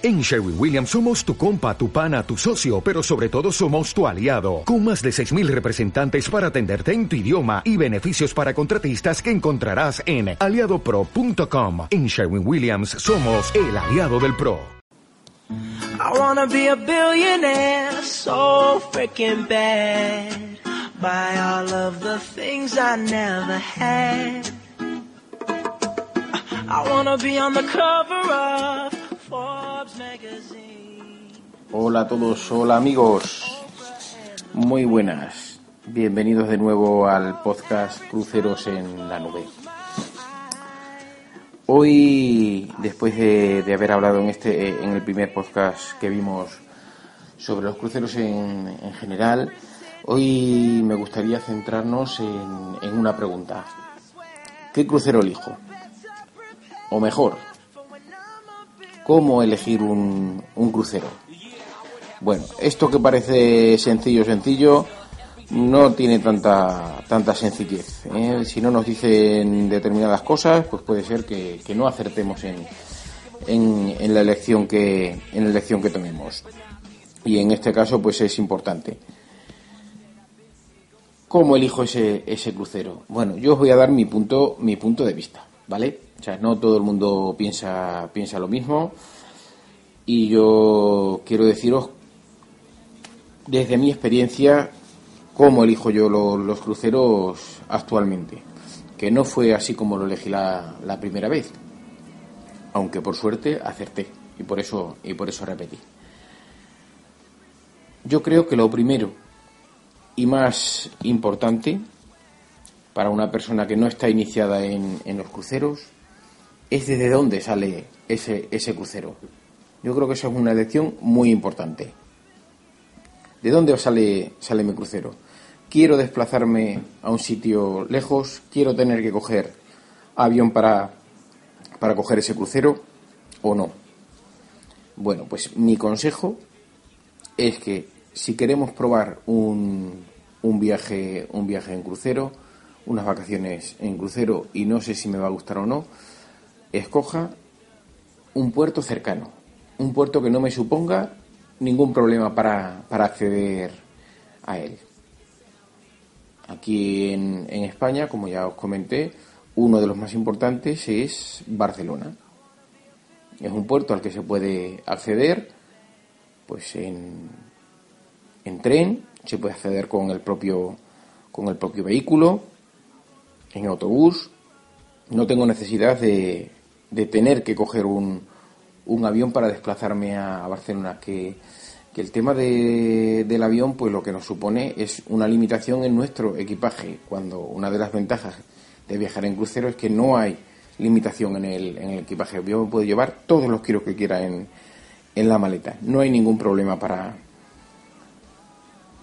En Sherwin Williams somos tu compa, tu pana, tu socio, pero sobre todo somos tu aliado, con más de 6.000 representantes para atenderte en tu idioma y beneficios para contratistas que encontrarás en aliadopro.com. En Sherwin Williams somos el aliado del PRO. I wanna be a billionaire so freaking bad. Buy all of the things I never had. I wanna be on the cover of. Hola a todos, hola amigos. Muy buenas. Bienvenidos de nuevo al podcast Cruceros en la Nube. Hoy, después de, haber hablado en, este, en el primer podcast que vimos sobre los cruceros en, en general, hoy me gustaría centrarnos en, en una pregunta. ¿Qué crucero elijo? O mejor, ¿cómo elegir un, un crucero? Bueno, esto que parece sencillo, sencillo, no tiene tanta, tanta sencillez. ¿eh? Si no nos dicen determinadas cosas, pues puede ser que, que no acertemos en, en, en, la elección que, en la elección que tomemos. Y en este caso, pues es importante. ¿Cómo elijo ese, ese crucero? Bueno, yo os voy a dar mi punto, mi punto de vista, ¿vale? O sea, no todo el mundo piensa, piensa lo mismo. Y yo quiero deciros, desde mi experiencia, cómo elijo yo lo, los cruceros actualmente. Que no fue así como lo elegí la, la primera vez. Aunque por suerte acerté. Y por eso, y por eso repetí. Yo creo que lo primero y más importante para una persona que no está iniciada en, en los cruceros es desde dónde sale ese, ese crucero. Yo creo que eso es una elección muy importante. ¿De dónde sale, sale mi crucero? Quiero desplazarme a un sitio lejos, quiero tener que coger avión para, para coger ese crucero o no. Bueno, pues mi consejo es que si queremos probar un, un viaje, un viaje en crucero, unas vacaciones en crucero y no sé si me va a gustar o no, escoja un puerto cercano, un puerto que no me suponga ningún problema para, para acceder a él. Aquí en, en, España, como ya os comenté, uno de los más importantes es Barcelona. Es un puerto al que se puede acceder pues en, en tren, se puede acceder con el propio con el propio vehículo, en autobús. No tengo necesidad de, de tener que coger un, un avión para desplazarme a, Barcelona, que, que, el tema de, del avión, pues lo que nos supone es una limitación en nuestro equipaje, cuando una de las ventajas de viajar en crucero es que no hay limitación en el, en el equipaje. Yo me puedo llevar todos los kilos que quiera en, en la maleta, no hay ningún problema para,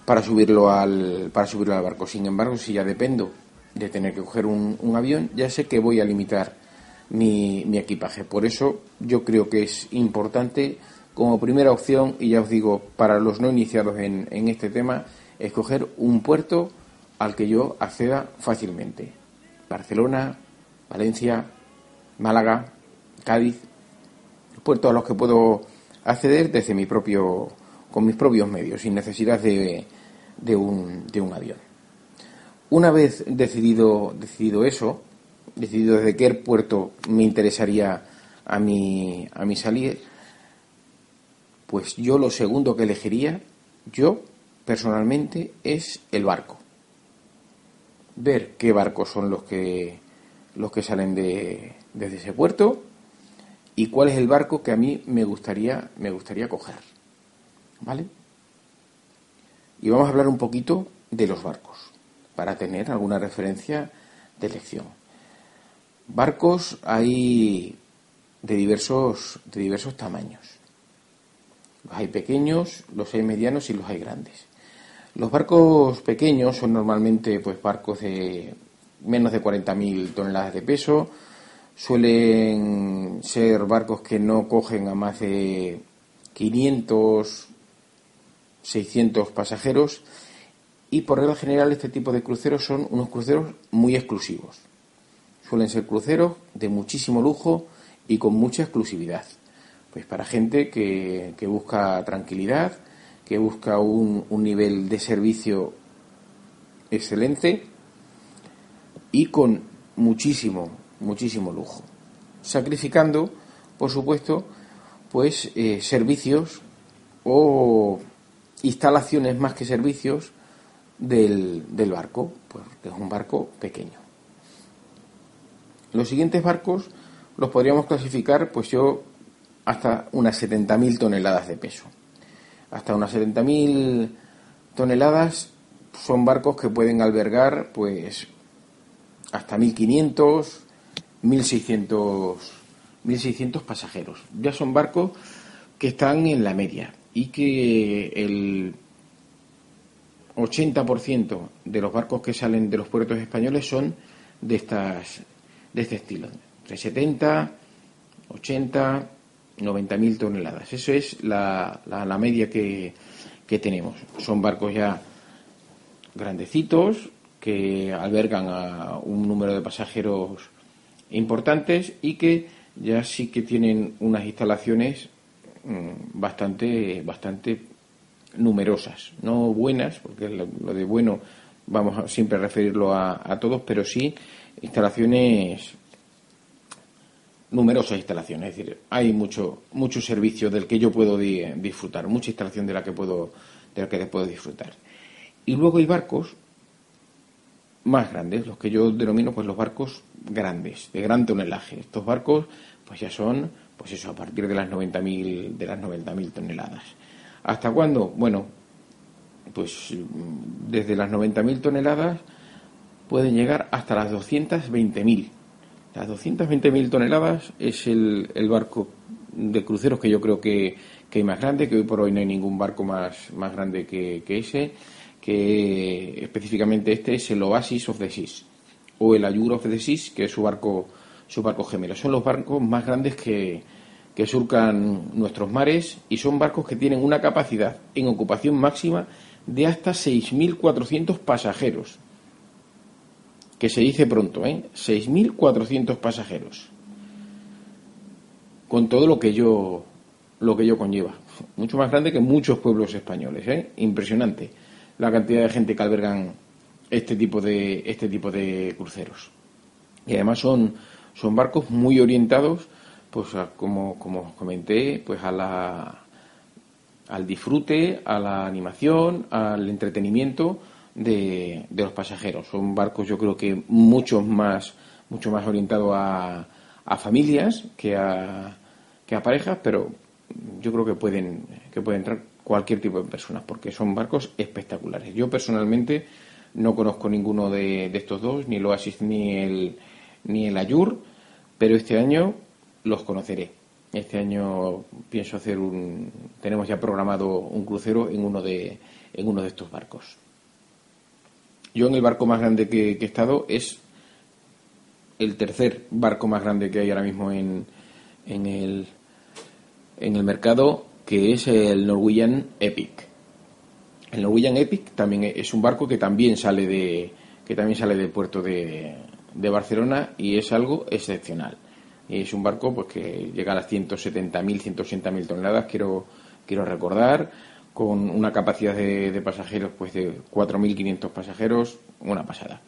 para subirlo al, para subirlo al barco. Sin embargo, si ya dependo de tener que coger un, un avión, ya sé que voy a limitar mi, mi, equipaje. Por eso yo creo que es importante como primera opción, y ya os digo, para los no iniciados en, en este tema, escoger un puerto al que yo acceda fácilmente. Barcelona, Valencia, Málaga, Cádiz, puertos a los que puedo acceder desde mi propio, con mis propios medios, sin necesidad de, de, un, de un avión. Una vez decidido, decidido eso, decidido desde qué puerto me interesaría a mi, a mi salir, pues yo lo segundo que elegiría, yo personalmente, es el barco. Ver qué barcos son los que, los que salen de, desde ese puerto y cuál es el barco que a mí me gustaría, me gustaría coger. ¿Vale? Y vamos a hablar un poquito de los barcos, para tener alguna referencia de elección. Barcos hay de diversos, de diversos tamaños. Los hay pequeños, los hay medianos y los hay grandes. Los barcos pequeños son normalmente pues, barcos de menos de 40.000 toneladas de peso. Suelen ser barcos que no cogen a más de 500, 600 pasajeros y por regla general este tipo de cruceros son unos cruceros muy exclusivos. Suelen ser cruceros de muchísimo lujo y con mucha exclusividad. pues para gente que, busca tranquilidad, que busca un, nivel de servicio excelente y con muchísimo, muchísimo lujo, sacrificando, por supuesto, pues eh, servicios o instalaciones más que servicios del, del barco, porque es un barco pequeño. Los siguientes barcos los podríamos clasificar, pues yo, hasta unas 70.000 toneladas de peso. Hasta unas 70.000 toneladas son barcos que pueden albergar, pues, hasta 1.500, 1.600, 1.600 pasajeros. Ya son barcos que están en la media y que el 80% de los barcos que salen de los puertos españoles son de estas de este estilo, entre 70, 80, 90 mil toneladas. Eso es la, la, media que, que tenemos. Son barcos ya grandecitos que albergan a un número de pasajeros importantes y que ya sí que tienen unas instalaciones mm, bastante bastante numerosas, no buenas, porque lo, de bueno vamos a siempre referirlo a, a todos, pero sí instalaciones numerosas instalaciones, es decir, hay mucho mucho servicio del que yo puedo disfrutar, mucha instalación de la que puedo de la que puedo disfrutar. Y luego hay barcos más grandes, los que yo denomino pues los barcos grandes, de gran tonelaje. Estos barcos pues ya son pues eso a partir de las 90.000 de las 90.000 toneladas. ¿Hasta cuándo? Bueno, pues desde las 90.000 toneladas pueden llegar hasta las 220.000. Las 220.000 toneladas es el, el, barco de cruceros que yo creo que, que, hay más grande, que hoy por hoy no hay ningún barco más, más grande que, que ese, que específicamente este es el Oasis of the Seas o el Allure of the Seas, que es su barco, su barco gemelo. Son los barcos más grandes que, que surcan nuestros mares y son barcos que tienen una capacidad en ocupación máxima de hasta 6.400 pasajeros que se dice pronto, ¿eh? 6.400 pasajeros, con todo lo que yo lo que yo conlleva, mucho más grande que muchos pueblos españoles, ¿eh? impresionante la cantidad de gente que albergan este tipo de este tipo de cruceros y además son son barcos muy orientados pues como como os comenté pues a la al disfrute a la animación al entretenimiento de, los pasajeros. Son barcos, yo creo que mucho más, mucho más orientados a, a familias que a, que a parejas, pero yo creo que pueden, que pueden entrar cualquier tipo de personas, porque son barcos espectaculares. Yo personalmente no conozco ninguno de, de estos dos, ni el Oasis ni el, ni el Ayur, pero este año los conoceré. Este año pienso hacer un, tenemos ya programado un crucero en uno de, en uno de estos barcos. Yo en el barco más grande que, he estado es el tercer barco más grande que hay ahora mismo en, en, el, en el mercado, que es el Norwegian Epic. El Norwegian Epic también es un barco que también sale de que también sale del puerto de, de Barcelona y es algo excepcional. Es un barco pues que llega a las 170.000, 180.000 toneladas, quiero quiero recordar con una capacidad de, pasajeros pues de 4.500 pasajeros, una pasada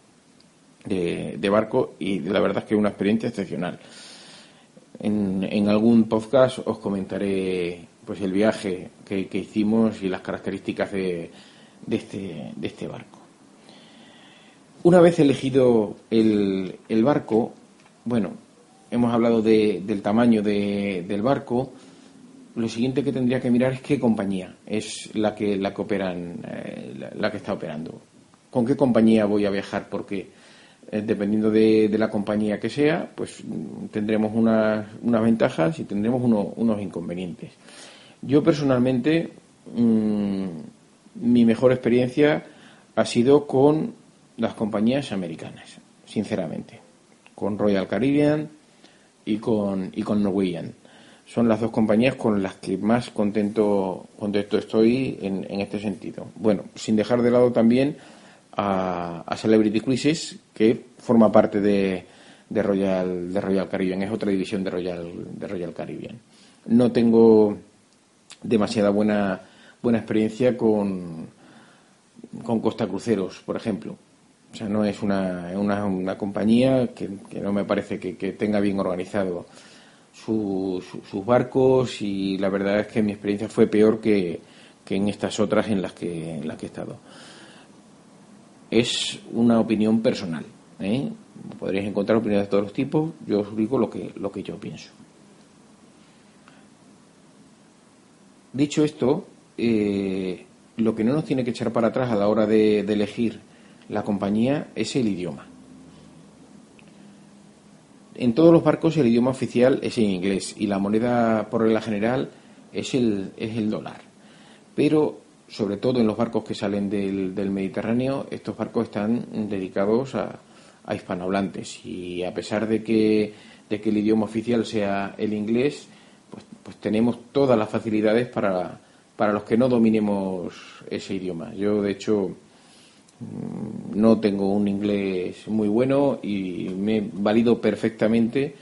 de, barco y la verdad es que una experiencia excepcional. En, algún podcast os comentaré pues el viaje que, hicimos y las características de, de, este, de este barco. Una vez elegido el, el barco, bueno, hemos hablado del tamaño del barco, lo siguiente que tendría que mirar es qué compañía es la que la que operan, eh, la, que está operando. ¿Con qué compañía voy a viajar? Porque eh, dependiendo de, la compañía que sea, pues mm, tendremos unas, unas ventajas y tendremos unos inconvenientes. Yo personalmente, mm, mi mejor experiencia ha sido con las compañías americanas, sinceramente, con Royal Caribbean y con, y con Norwegian son las dos compañías con las que más contento, contento estoy en, en este sentido. Bueno, sin dejar de lado también a, Celebrity Cruises, que forma parte de, de, Royal, de Royal Caribbean, es otra división de Royal, de Royal Caribbean. no tengo demasiada buena, buena experiencia con, con Costa Cruceros, por ejemplo. O sea, no es una, una, compañía que, no me parece que, tenga bien organizado sus barcos y la verdad es que mi experiencia fue peor que, en estas otras en las que, en las que he estado. Es una opinión personal. ¿eh? Podréis encontrar opiniones de todos los tipos. Yo os digo lo que, lo que yo pienso. Dicho esto, eh, lo que no nos tiene que echar para atrás a la hora de, elegir la compañía es el idioma. En todos los barcos el idioma oficial es en inglés y la moneda por regla general es el, es el dólar. Pero sobre todo en los barcos que salen del, del Mediterráneo, estos barcos están dedicados a, a, hispanohablantes y a pesar de que, de que el idioma oficial sea el inglés, pues, pues tenemos todas las facilidades para, para los que no dominemos ese idioma. Yo, de hecho, no tengo un inglés muy bueno y me he valido perfectamente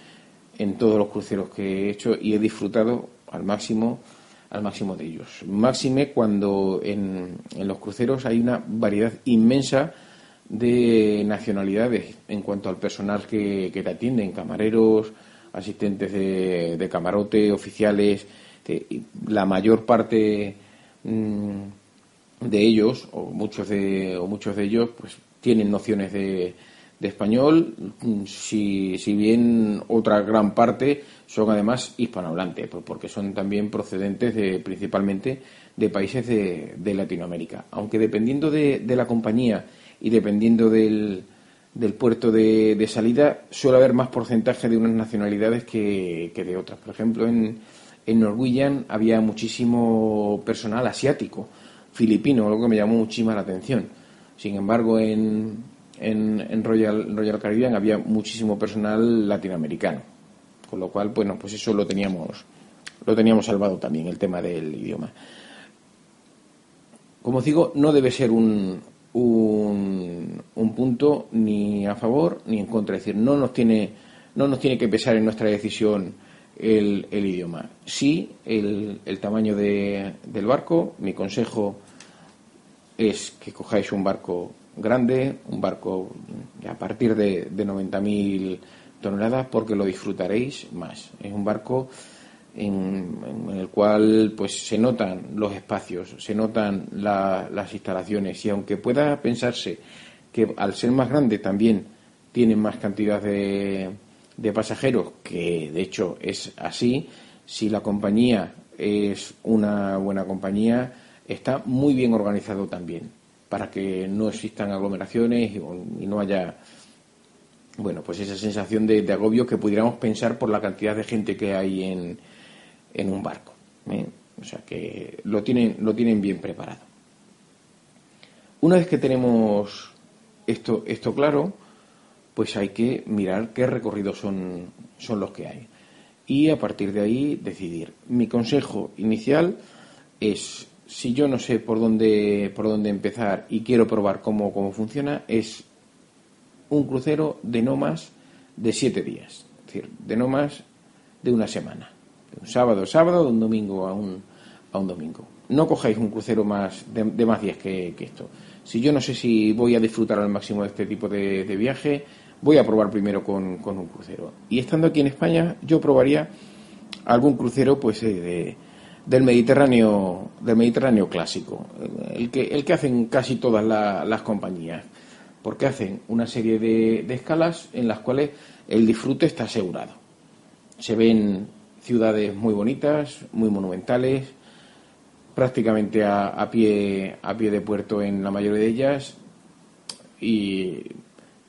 en todos los cruceros que he hecho y he disfrutado al máximo al máximo de ellos. Máxime cuando en, los cruceros hay una variedad inmensa de nacionalidades en cuanto al personal que, que te atienden, camareros, asistentes de, de camarote, oficiales, este, la mayor parte mm, de ellos, o muchos de, o muchos de ellos, pues tienen nociones de, español, mm, si, si, bien otra gran parte son además hispanohablantes, pues porque son también procedentes de, principalmente de países de, de Latinoamérica. Aunque dependiendo de, la compañía y dependiendo del, del puerto de, salida, suele haber más porcentaje de unas nacionalidades que, que de otras. Por ejemplo, en, en Norwegian había muchísimo personal asiático, filipino, algo que me llamó muchísima la atención. Sin embargo, en, en, Royal, Royal Caribbean había muchísimo personal latinoamericano. Con lo cual, bueno, pues eso lo teníamos, lo teníamos salvado también, el tema del idioma. Como digo, no debe ser un, un, un punto ni a favor ni en contra. Es decir, no nos tiene, no nos tiene que pesar en nuestra decisión el, idioma. Sí, el, el tamaño de, del barco, mi consejo es que cojáis un barco grande, un barco a partir de, de 90.000 toneladas, porque lo disfrutaréis más. Es un barco en, el cual pues se notan los espacios, se notan las instalaciones y aunque pueda pensarse que al ser más grande también tiene más cantidad de, de pasajeros, que de hecho es así, si la compañía es una buena compañía, está muy bien organizado también, para que no existan aglomeraciones y, no haya, bueno, pues esa sensación de, agobio que pudiéramos pensar por la cantidad de gente que hay en, en un barco. ¿eh? O sea que lo tienen, lo tienen bien preparado. Una vez que tenemos esto, esto claro, pues hay que mirar qué recorridos son, son los que hay. Y a partir de ahí decidir. Mi consejo inicial es, si yo no sé por dónde, por dónde empezar y quiero probar cómo, cómo funciona, es un crucero de no más de siete días. Es decir, de no más de una semana. De un sábado a sábado, de un domingo a un, a un domingo. No cojáis un crucero más de, más días que, esto. Si yo no sé si voy a disfrutar al máximo de este tipo de viaje, voy a probar primero con, un crucero. Y estando aquí en España, yo probaría algún crucero pues eh, del Mediterráneo del Mediterráneo clásico, el que, el que hacen casi todas las compañías, porque hacen una serie de, escalas en las cuales el disfrute está asegurado. Se ven ciudades muy bonitas, muy monumentales, prácticamente a, a, pie, a pie de puerto en la mayoría de ellas y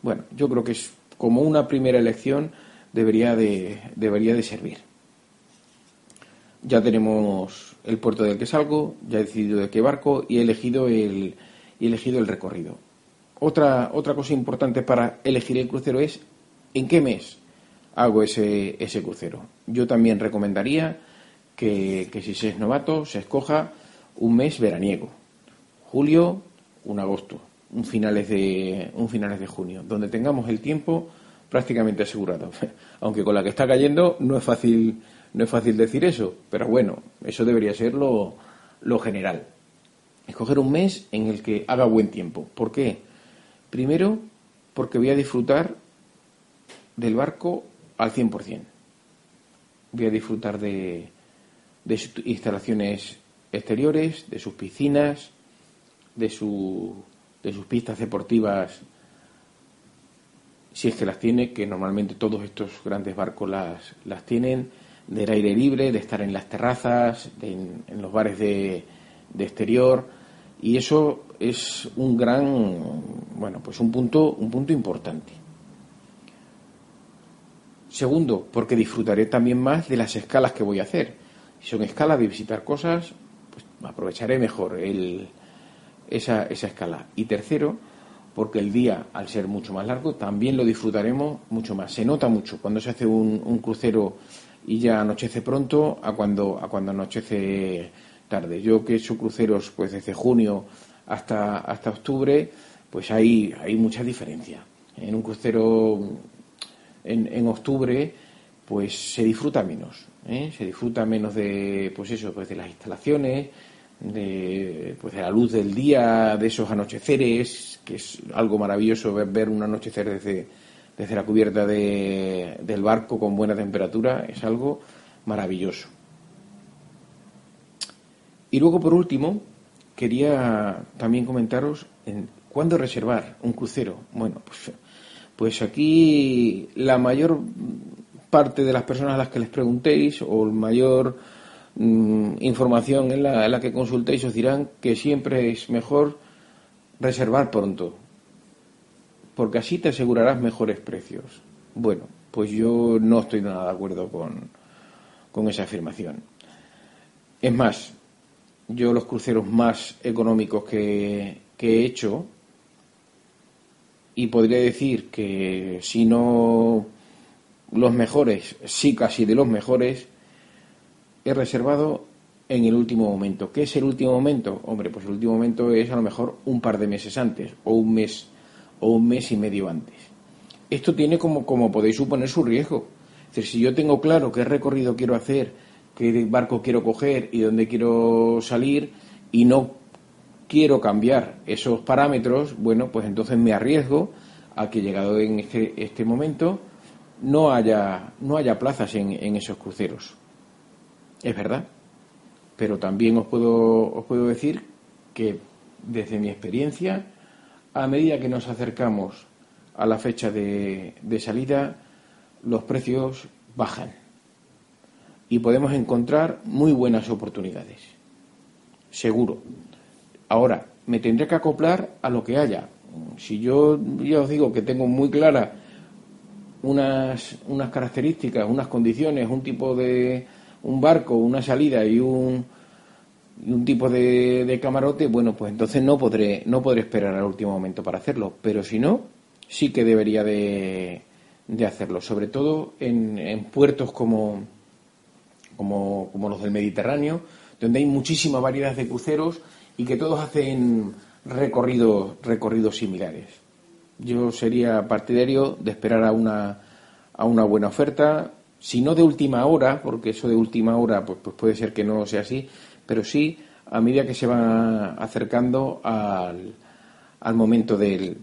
bueno, yo creo que es como una primera elección debería de, debería de servir. Ya tenemos el puerto del que salgo, ya he decidido de qué barco y he elegido el, elegido el recorrido. Otra, otra cosa importante para elegir el crucero es en qué mes hago ese, ese crucero. Yo también recomendaría que, que si se es novato se escoja un mes veraniego, julio, un agosto un finales de un finales de junio, donde tengamos el tiempo prácticamente asegurado. Aunque con la que está cayendo no es fácil no es fácil decir eso, pero bueno, eso debería ser lo, lo general. Escoger un mes en el que haga buen tiempo. ¿Por qué? Primero, porque voy a disfrutar del barco al 100%. Voy a disfrutar de, de sus instalaciones exteriores, de sus piscinas, de, su, de sus pistas deportivas, si es que las tiene, que normalmente todos estos grandes barcos las, las tienen, del aire libre, de estar en las terrazas, en, los bares de, de exterior, y eso es un gran, bueno, pues un punto, un punto importante. Segundo, porque disfrutaré también más de las escalas que voy a hacer. Si son escalas de visitar cosas, pues aprovecharé mejor el, esa, esa escala. Y tercero, porque el día, al ser mucho más largo, también lo disfrutaremos mucho más. Se nota mucho cuando se hace un crucero y ya anochece pronto a cuando, a cuando anochece tarde. Yo que he hecho cruceros pues desde junio hasta, hasta octubre, pues hay, hay mucha diferencia. En un crucero en, en octubre, pues se disfruta menos. ¿eh? Se disfruta menos de, pues eso, pues de las instalaciones, de, pues de la luz del día, de esos anocheceres, que es algo maravilloso ver, ver un anochecer desde, desde la cubierta de, del barco con buena temperatura, es algo maravilloso. Y luego, por último, quería también comentaros en cuándo reservar un crucero. Bueno, pues, pues aquí la mayor parte de las personas a las que les preguntéis o el mayor mm, información en la, en la que consultéis os dirán que siempre es mejor reservar pronto, porque así te asegurarás mejores precios. Bueno, pues yo no estoy nada de acuerdo con, con esa afirmación. Es más, yo los cruceros más económicos que, que he hecho, y podría decir que si no los mejores, sí casi de los mejores, he reservado en el último momento. ¿Qué es el último momento? Hombre, pues el último momento es a lo mejor un par de meses antes o un mes o un mes y medio antes. Esto tiene como, como podéis suponer su riesgo. Es decir, si yo tengo claro qué recorrido quiero hacer, qué barco quiero coger y dónde quiero salir y no quiero cambiar esos parámetros, bueno, pues entonces me arriesgo a que llegado en este, este momento no haya, no haya plazas en, en esos cruceros. Es verdad. Pero también os puedo, os puedo decir que desde mi experiencia a medida que nos acercamos a la fecha de, salida, los precios bajan y podemos encontrar muy buenas oportunidades. Seguro. Ahora, me tendré que acoplar a lo que haya. Si yo ya os digo que tengo muy clara unas, unas características, unas condiciones, un tipo de un barco, una salida y un, un tipo de, camarote, bueno, pues entonces no podré, no podré esperar al último momento para hacerlo. Pero si no, sí que debería de, de hacerlo, sobre todo en, en puertos como, como, como, los del Mediterráneo, donde hay muchísima variedad de cruceros y que todos hacen recorridos, recorridos similares. Yo sería partidario de esperar a una, a una buena oferta, si no de última hora, porque eso de última hora pues, pues puede ser que no sea así, pero sí a medida que se va acercando al, al momento del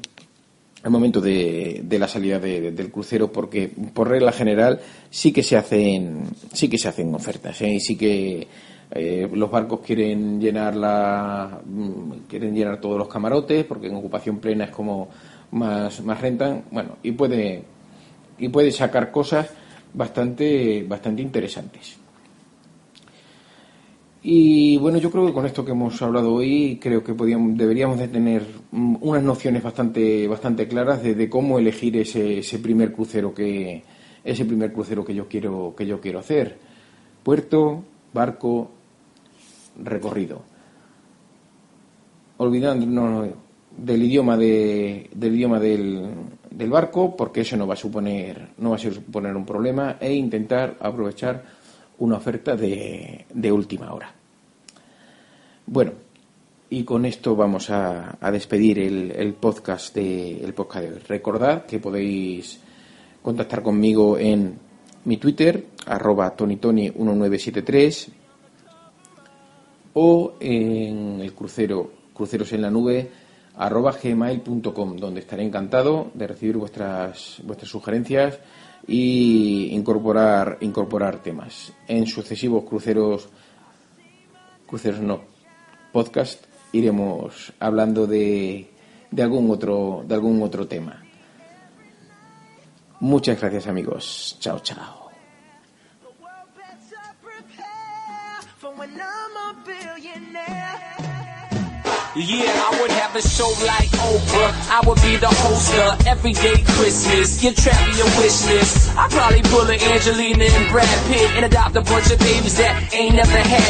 al momento de, de la salida de, del crucero porque por regla general sí que se hacen sí que se hacen ofertas ¿eh? y sí que eh, los barcos quieren llenar la mm, quieren llenar todos los camarotes porque en ocupación plena es como más más rentan bueno y puede y puede sacar cosas bastante bastante interesantes y bueno, yo creo que con esto que hemos hablado hoy, creo que podíamos, deberíamos de tener unas nociones bastante, bastante claras de, de cómo elegir ese, ese, primer crucero que, ese primer crucero que yo quiero, que yo quiero hacer. Puerto, barco, recorrido. Olvidándonos del idioma de, del idioma del, del barco, porque eso no va a suponer, no va a suponer un problema, e intentar aprovechar una oferta de, de última hora. Bueno, y con esto vamos a, a despedir el, el, podcast de, el podcast hoy. Recordad que podéis contactar conmigo en mi Twitter, arroba tonytony1973, o en el crucero, cruceros en la nube, arroba gmail.com, donde estaré encantado de recibir vuestras, vuestras sugerencias y incorporar, incorporar temas. En sucesivos cruceros, cruceros no, podcast, iremos hablando de, de algún otro, de algún otro tema. Muchas gracias amigos. Chao, chao. Yeah, I would have a show like Oprah. I would be the host of Everyday Christmas. Give Travis your wish list. I'd probably pull an Angelina and Brad Pitt and adopt a bunch of babies that ain't never had